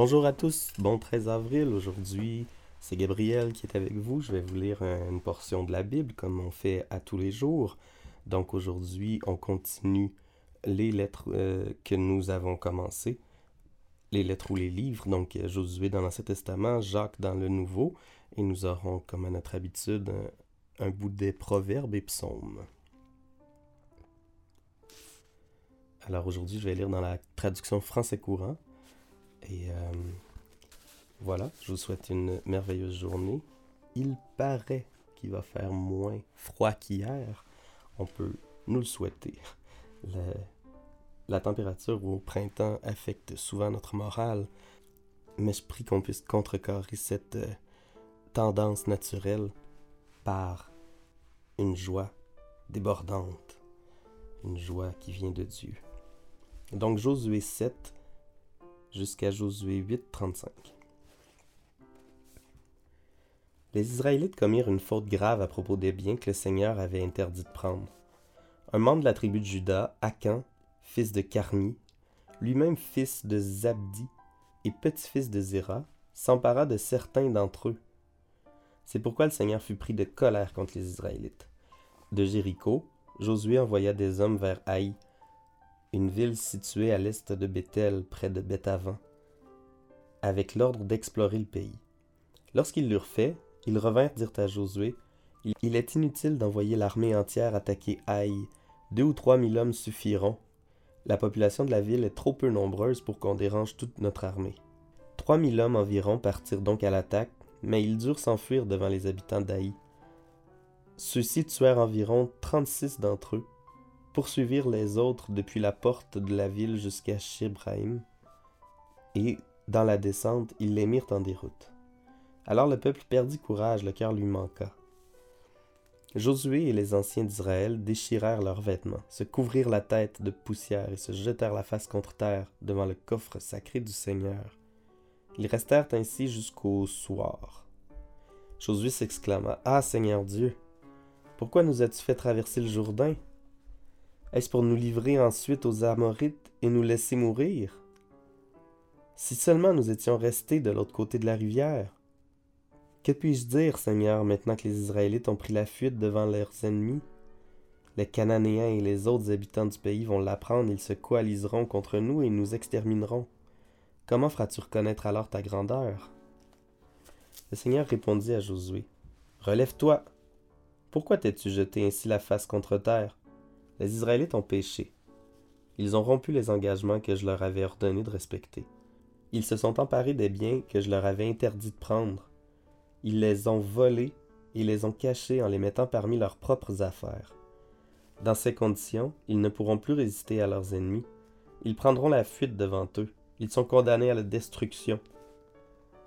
Bonjour à tous, bon 13 avril. Aujourd'hui, c'est Gabriel qui est avec vous. Je vais vous lire une portion de la Bible comme on fait à tous les jours. Donc aujourd'hui, on continue les lettres euh, que nous avons commencées. Les lettres ou les livres, donc Josué dans l'Ancien Testament, Jacques dans le Nouveau. Et nous aurons, comme à notre habitude, un, un bout des proverbes et psaumes. Alors aujourd'hui, je vais lire dans la traduction français courant. Et euh, voilà, je vous souhaite une merveilleuse journée. Il paraît qu'il va faire moins froid qu'hier. On peut nous le souhaiter. la température au printemps affecte souvent notre morale, mais je prie qu'on puisse contrecarrer cette euh, tendance naturelle par une joie débordante, une joie qui vient de Dieu. Donc Josué 7 jusqu'à Josué 8, 35. Les Israélites commirent une faute grave à propos des biens que le Seigneur avait interdit de prendre. Un membre de la tribu de Juda, Akan, fils de Carmi, lui-même fils de Zabdi et petit-fils de Zéra, s'empara de certains d'entre eux. C'est pourquoi le Seigneur fut pris de colère contre les Israélites. De Jéricho, Josué envoya des hommes vers Haï, une ville située à l'est de Bethel, près de Bethavan, avec l'ordre d'explorer le pays. Lorsqu'ils l'eurent fait, ils revinrent dire à Josué Il est inutile d'envoyer l'armée entière attaquer Haï. Deux ou trois mille hommes suffiront. La population de la ville est trop peu nombreuse pour qu'on dérange toute notre armée. Trois mille hommes environ partirent donc à l'attaque, mais ils durent s'enfuir devant les habitants d'Haï. Ceux-ci tuèrent environ trente-six d'entre eux, poursuivirent les autres depuis la porte de la ville jusqu'à Shibraim, et, dans la descente, ils les mirent en déroute. Alors le peuple perdit courage, le cœur lui manqua. Josué et les anciens d'Israël déchirèrent leurs vêtements, se couvrirent la tête de poussière et se jetèrent la face contre terre devant le coffre sacré du Seigneur. Ils restèrent ainsi jusqu'au soir. Josué s'exclama Ah Seigneur Dieu, pourquoi nous as-tu fait traverser le Jourdain? Est-ce pour nous livrer ensuite aux Amorites et nous laisser mourir? Si seulement nous étions restés de l'autre côté de la rivière. Que puis-je dire, Seigneur, maintenant que les Israélites ont pris la fuite devant leurs ennemis? Les Cananéens et les autres habitants du pays vont l'apprendre, ils se coaliseront contre nous et nous extermineront. Comment feras-tu reconnaître alors ta grandeur? Le Seigneur répondit à Josué Relève-toi. Pourquoi t'es-tu jeté ainsi la face contre terre? Les Israélites ont péché. Ils ont rompu les engagements que je leur avais ordonné de respecter. Ils se sont emparés des biens que je leur avais interdit de prendre. Ils les ont volés et les ont cachés en les mettant parmi leurs propres affaires. Dans ces conditions, ils ne pourront plus résister à leurs ennemis. Ils prendront la fuite devant eux. Ils sont condamnés à la destruction.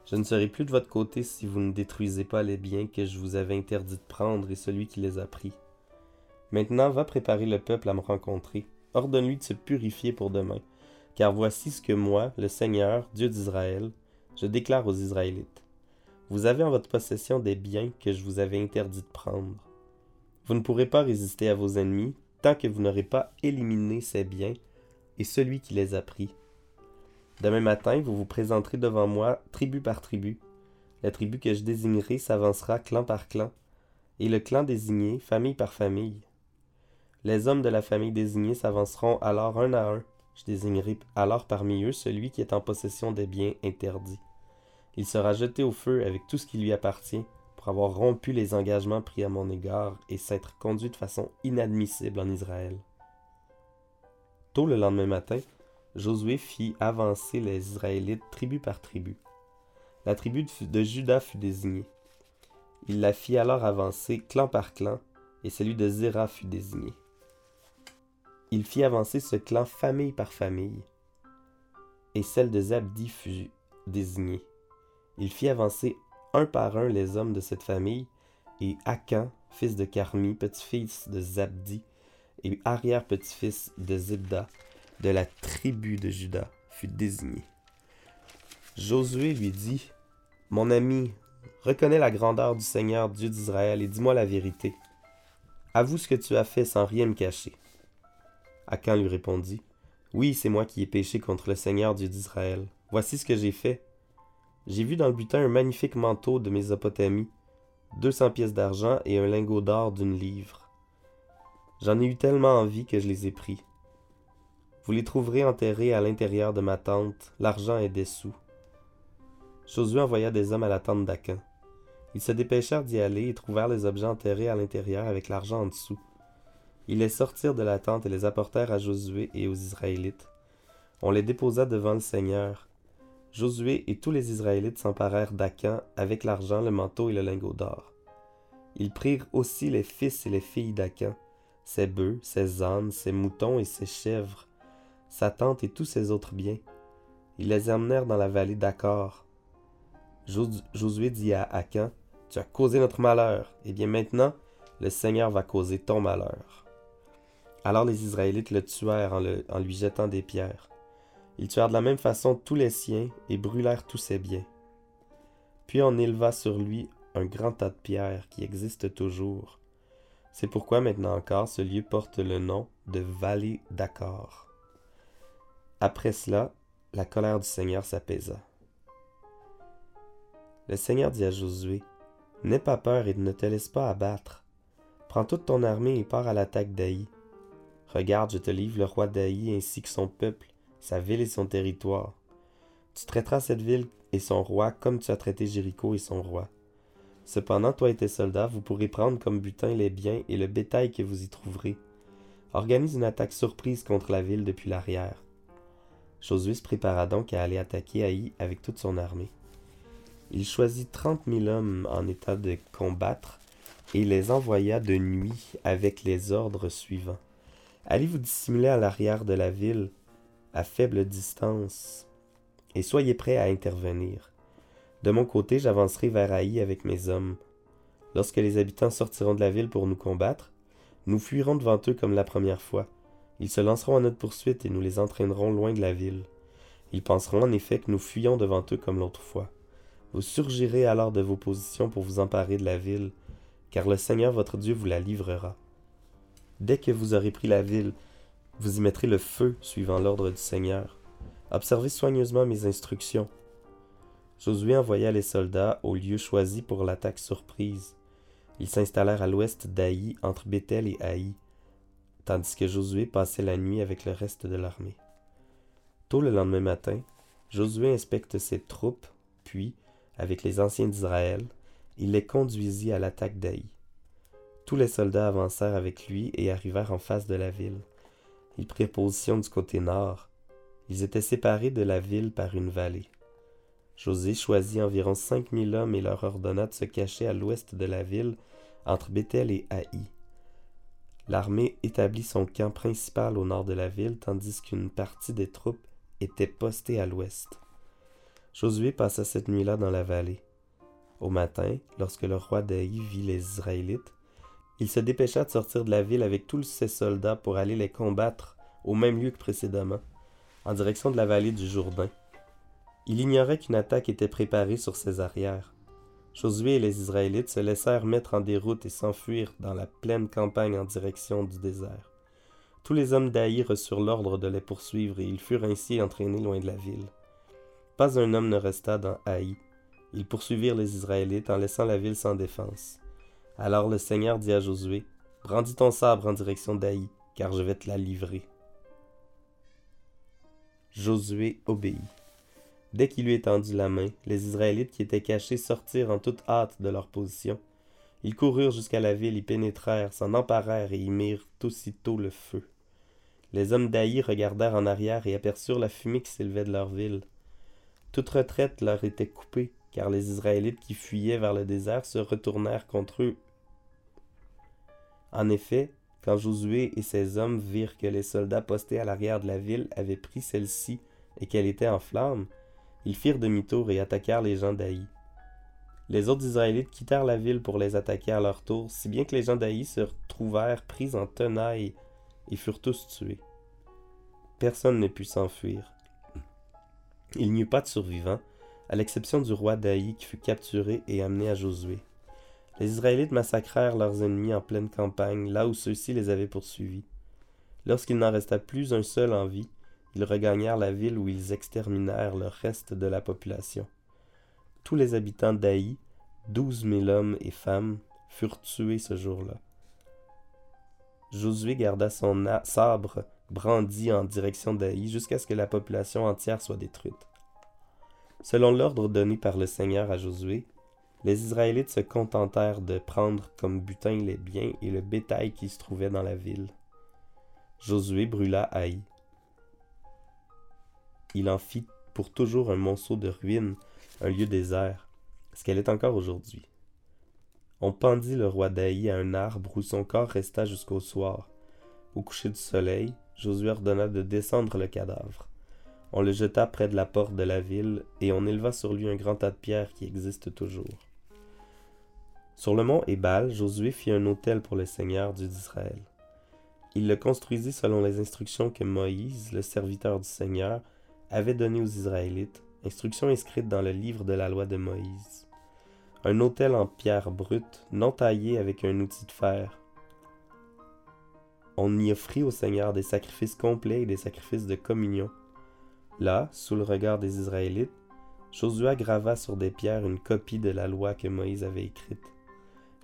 Je ne serai plus de votre côté si vous ne détruisez pas les biens que je vous avais interdit de prendre et celui qui les a pris. Maintenant va préparer le peuple à me rencontrer. Ordonne-lui de se purifier pour demain. Car voici ce que moi, le Seigneur, Dieu d'Israël, je déclare aux Israélites. Vous avez en votre possession des biens que je vous avais interdit de prendre. Vous ne pourrez pas résister à vos ennemis tant que vous n'aurez pas éliminé ces biens et celui qui les a pris. Demain matin, vous vous présenterez devant moi tribu par tribu. La tribu que je désignerai s'avancera clan par clan, et le clan désigné famille par famille. Les hommes de la famille désignée s'avanceront alors un à un. Je désignerai alors parmi eux celui qui est en possession des biens interdits. Il sera jeté au feu avec tout ce qui lui appartient pour avoir rompu les engagements pris à mon égard et s'être conduit de façon inadmissible en Israël. Tôt le lendemain matin, Josué fit avancer les Israélites tribu par tribu. La tribu de Juda fut désignée. Il la fit alors avancer clan par clan, et celui de Zéra fut désigné. Il fit avancer ce clan famille par famille, et celle de Zabdi fut désignée. Il fit avancer un par un les hommes de cette famille, et Akan, fils de Carmi, petit-fils de Zabdi, et arrière-petit-fils de Zibda, de la tribu de Juda, fut désigné. Josué lui dit Mon ami, reconnais la grandeur du Seigneur Dieu d'Israël et dis-moi la vérité. Avoue ce que tu as fait sans rien me cacher. Akan lui répondit Oui, c'est moi qui ai péché contre le Seigneur Dieu d'Israël. Voici ce que j'ai fait. J'ai vu dans le butin un magnifique manteau de Mésopotamie, deux cents pièces d'argent et un lingot d'or d'une livre. J'en ai eu tellement envie que je les ai pris. Vous les trouverez enterrés à l'intérieur de ma tente, l'argent est des sous. Josué envoya des hommes à la tente d'Acan. Ils se dépêchèrent d'y aller et trouvèrent les objets enterrés à l'intérieur avec l'argent en dessous. Ils les sortirent de la tente et les apportèrent à Josué et aux Israélites. On les déposa devant le Seigneur. Josué et tous les Israélites s'emparèrent d'Acan avec l'argent, le manteau et le lingot d'or. Ils prirent aussi les fils et les filles d'Acan, ses bœufs, ses ânes, ses moutons et ses chèvres, sa tente et tous ses autres biens. Ils les emmenèrent dans la vallée d'Accor. Josué dit à Acan, Tu as causé notre malheur, et eh bien maintenant, le Seigneur va causer ton malheur. Alors les Israélites le tuèrent en, lui jetant des pierres. Ils tuèrent de la même façon tous les siens et brûlèrent tous ses biens. Puis on éleva sur lui un grand tas de pierres qui existe toujours. C'est pourquoi maintenant encore ce lieu porte le nom de vallée d'Accor. Après cela, la colère du Seigneur s'apaisa. Le Seigneur dit à Josué, N'aie pas peur et ne te laisse pas abattre. Prends toute ton armée et pars à l'attaque d'Aï. Regarde, je te livre le roi d'Aï ainsi que son peuple, sa ville et son territoire. Tu traiteras cette ville et son roi comme tu as traité Jéricho et son roi. Cependant, toi et tes soldats, vous pourrez prendre comme butin les biens et le bétail que vous y trouverez. Organise une attaque surprise contre la ville depuis l'arrière. Josué se prépara donc à aller attaquer Haï avec toute son armée. Il choisit trente mille hommes en état de combattre et les envoya de nuit avec les ordres suivants. Allez vous dissimuler à l'arrière de la ville, à faible distance, et soyez prêts à intervenir. De mon côté, j'avancerai vers Haï avec mes hommes. Lorsque les habitants sortiront de la ville pour nous combattre, nous fuirons devant eux comme la première fois. Ils se lanceront à notre poursuite et nous les entraînerons loin de la ville. Ils penseront en effet que nous fuyons devant eux comme l'autre fois. Vous surgirez alors de vos positions pour vous emparer de la ville, car le Seigneur votre Dieu vous la livrera. Dès que vous aurez pris la ville, vous y mettrez le feu suivant l'ordre du Seigneur. Observez soigneusement mes instructions. Josué envoya les soldats au lieu choisi pour l'attaque surprise. Ils s'installèrent à l'ouest d'Aï, entre Bethel et Haï, tandis que Josué passait la nuit avec le reste de l'armée. Tôt le lendemain matin, Josué inspecte ses troupes, puis, avec les anciens d'Israël, il les conduisit à l'attaque d'Aï. Tous les soldats avancèrent avec lui et arrivèrent en face de la ville. Ils prirent position du côté nord. Ils étaient séparés de la ville par une vallée. José choisit environ cinq mille hommes et leur ordonna de se cacher à l'ouest de la ville, entre Bethel et Haï. L'armée établit son camp principal au nord de la ville, tandis qu'une partie des troupes était postée à l'ouest. Josué passa cette nuit-là dans la vallée. Au matin, lorsque le roi d'Aï vit les Israélites, il se dépêcha de sortir de la ville avec tous ses soldats pour aller les combattre au même lieu que précédemment, en direction de la vallée du Jourdain. Il ignorait qu'une attaque était préparée sur ses arrières. Josué et les Israélites se laissèrent mettre en déroute et s'enfuirent dans la pleine campagne en direction du désert. Tous les hommes d'Aï reçurent l'ordre de les poursuivre et ils furent ainsi entraînés loin de la ville. Pas un homme ne resta dans Haï. Ils poursuivirent les Israélites en laissant la ville sans défense. Alors le Seigneur dit à Josué, Brandis ton sabre en direction d'Aï, car je vais te la livrer. Josué obéit. Dès qu'il lui étendit la main, les Israélites qui étaient cachés sortirent en toute hâte de leur position. Ils coururent jusqu'à la ville, y pénétrèrent, s'en emparèrent et y mirent aussitôt le feu. Les hommes d'Aï regardèrent en arrière et aperçurent la fumée qui s'élevait de leur ville. Toute retraite leur était coupée, car les Israélites qui fuyaient vers le désert se retournèrent contre eux. En effet, quand Josué et ses hommes virent que les soldats postés à l'arrière de la ville avaient pris celle-ci et qu'elle était en flammes, ils firent demi-tour et attaquèrent les gens d'Aï. Les autres Israélites quittèrent la ville pour les attaquer à leur tour, si bien que les gens d'Aï se retrouvèrent pris en tenailles et furent tous tués. Personne ne put s'enfuir. Il n'y eut pas de survivants, à l'exception du roi d'Aï qui fut capturé et amené à Josué. Les Israélites massacrèrent leurs ennemis en pleine campagne, là où ceux-ci les avaient poursuivis. Lorsqu'il n'en resta plus un seul en vie, ils regagnèrent la ville où ils exterminèrent le reste de la population. Tous les habitants d'Aï, douze mille hommes et femmes, furent tués ce jour-là. Josué garda son sabre brandi en direction d'Aï jusqu'à ce que la population entière soit détruite. Selon l'ordre donné par le Seigneur à Josué, les Israélites se contentèrent de prendre comme butin les biens et le bétail qui se trouvait dans la ville. Josué brûla Haï. Il en fit pour toujours un monceau de ruines, un lieu désert, ce qu'elle est encore aujourd'hui. On pendit le roi d'Aï à un arbre où son corps resta jusqu'au soir. Au coucher du soleil, Josué ordonna de descendre le cadavre. On le jeta près de la porte de la ville, et on éleva sur lui un grand tas de pierres qui existe toujours. Sur le mont Ébal, Josué fit un autel pour le Seigneur Dieu d'Israël. Il le construisit selon les instructions que Moïse, le serviteur du Seigneur, avait données aux Israélites, instructions inscrites dans le livre de la loi de Moïse. Un autel en pierre brute, non taillé avec un outil de fer. On y offrit au Seigneur des sacrifices complets et des sacrifices de communion. Là, sous le regard des Israélites, Josué grava sur des pierres une copie de la loi que Moïse avait écrite.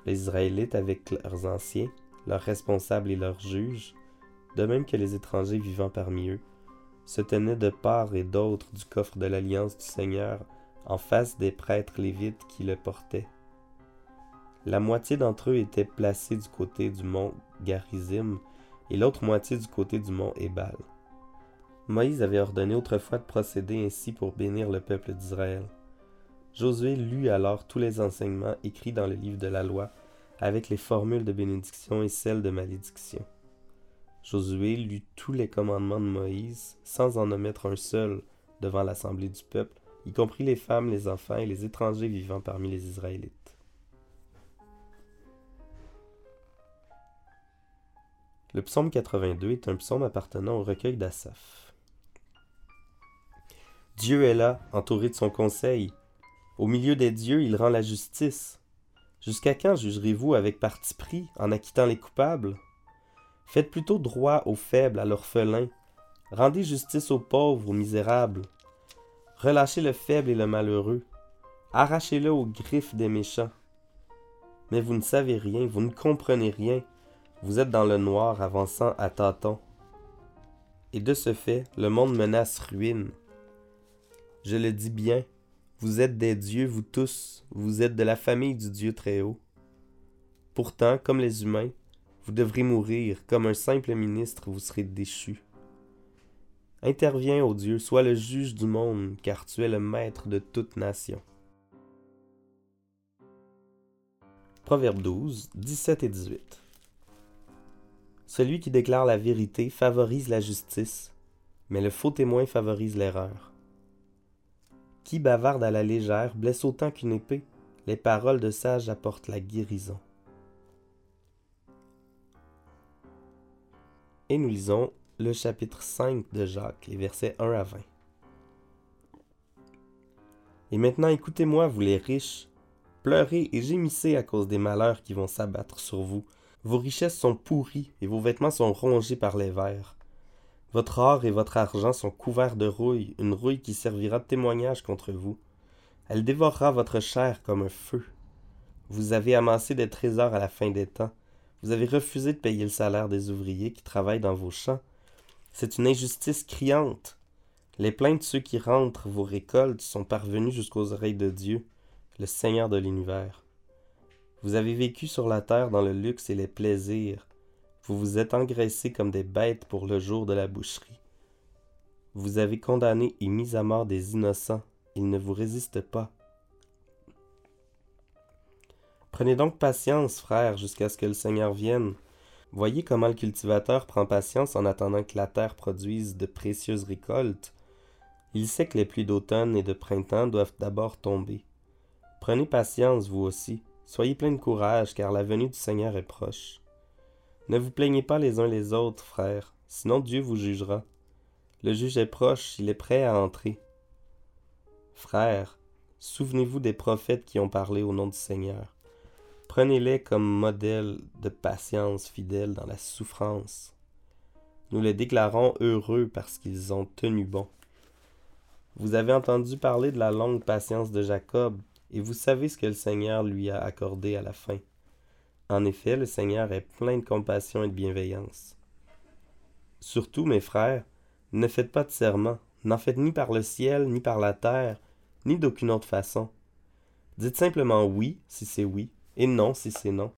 Les Israélites, avec leurs anciens, leurs responsables et leurs juges, de même que les étrangers vivant parmi eux, se tenaient de part et d'autre du coffre de l'alliance du Seigneur en face des prêtres lévites qui le portaient. La moitié d'entre eux étaient placés du côté du mont Garizim et l'autre moitié du côté du mont Ébal. Moïse avait ordonné autrefois de procéder ainsi pour bénir le peuple d'Israël. Josué lut alors tous les enseignements écrits dans le livre de la loi avec les formules de bénédiction et celles de malédiction. Josué lut tous les commandements de Moïse, sans en omettre un seul, devant l'assemblée du peuple, y compris les femmes, les enfants et les étrangers vivant parmi les Israélites. Le psaume 82 est un psaume appartenant au recueil d'Asaph. Dieu est là, entouré de son conseil. Au milieu des dieux, il rend la justice. Jusqu'à quand jugerez-vous avec parti pris en acquittant les coupables? Faites plutôt droit aux faibles, à l'orphelin. Rendez justice aux pauvres, aux misérables. Relâchez le faible et le malheureux. Arrachez-le aux griffes des méchants. Mais vous ne savez rien, vous ne comprenez rien. Vous êtes dans le noir, avançant à tâtons. Et de ce fait, le monde menace ruine. Je le dis bien, vous êtes des dieux, vous tous, vous êtes de la famille du Dieu très haut. Pourtant, comme les humains, vous devrez mourir, comme un simple ministre, vous serez déchu. Interviens, ô Dieu, sois le juge du monde, car tu es le maître de toute nation. Proverbe 12, 17 et 18. Celui qui déclare la vérité favorise la justice, mais le faux témoin favorise l'erreur. Qui bavarde à la légère blesse autant qu'une épée. Les paroles de sage apportent la guérison. Et nous lisons le chapitre 5 de Jacques, les versets 1 à 20. Et maintenant écoutez-moi, vous les riches, pleurez et gémissez à cause des malheurs qui vont s'abattre sur vous. Vos richesses sont pourries et vos vêtements sont rongés par les vers. Votre or et votre argent sont couverts de rouille, une rouille qui servira de témoignage contre vous. Elle dévorera votre chair comme un feu. Vous avez amassé des trésors à la fin des temps. Vous avez refusé de payer le salaire des ouvriers qui travaillent dans vos champs. C'est une injustice criante. Les plaintes de ceux qui rentrent vos récoltes sont parvenues jusqu'aux oreilles de Dieu, le Seigneur de l'univers. Vous avez vécu sur la terre dans le luxe et les plaisirs. Vous vous êtes engraissés comme des bêtes pour le jour de la boucherie. Vous avez condamné et mis à mort des innocents. Ils ne vous résistent pas. Prenez donc patience, frères, jusqu'à ce que le Seigneur vienne. Voyez comment le cultivateur prend patience en attendant que la terre produise de précieuses récoltes. Il sait que les pluies d'automne et de printemps doivent d'abord tomber. Prenez patience, vous aussi. Soyez plein de courage, car la venue du Seigneur est proche. Ne vous plaignez pas les uns les autres, frères, sinon Dieu vous jugera. Le juge est proche, il est prêt à entrer. Frères, souvenez-vous des prophètes qui ont parlé au nom du Seigneur. Prenez-les comme modèle de patience fidèle dans la souffrance. Nous les déclarons heureux parce qu'ils ont tenu bon. Vous avez entendu parler de la longue patience de Jacob, et vous savez ce que le Seigneur lui a accordé à la fin. En effet, le Seigneur est plein de compassion et de bienveillance. Surtout, mes frères, ne faites pas de serment, n'en faites ni par le ciel, ni par la terre, ni d'aucune autre façon. Dites simplement oui si c'est oui, et non si c'est non.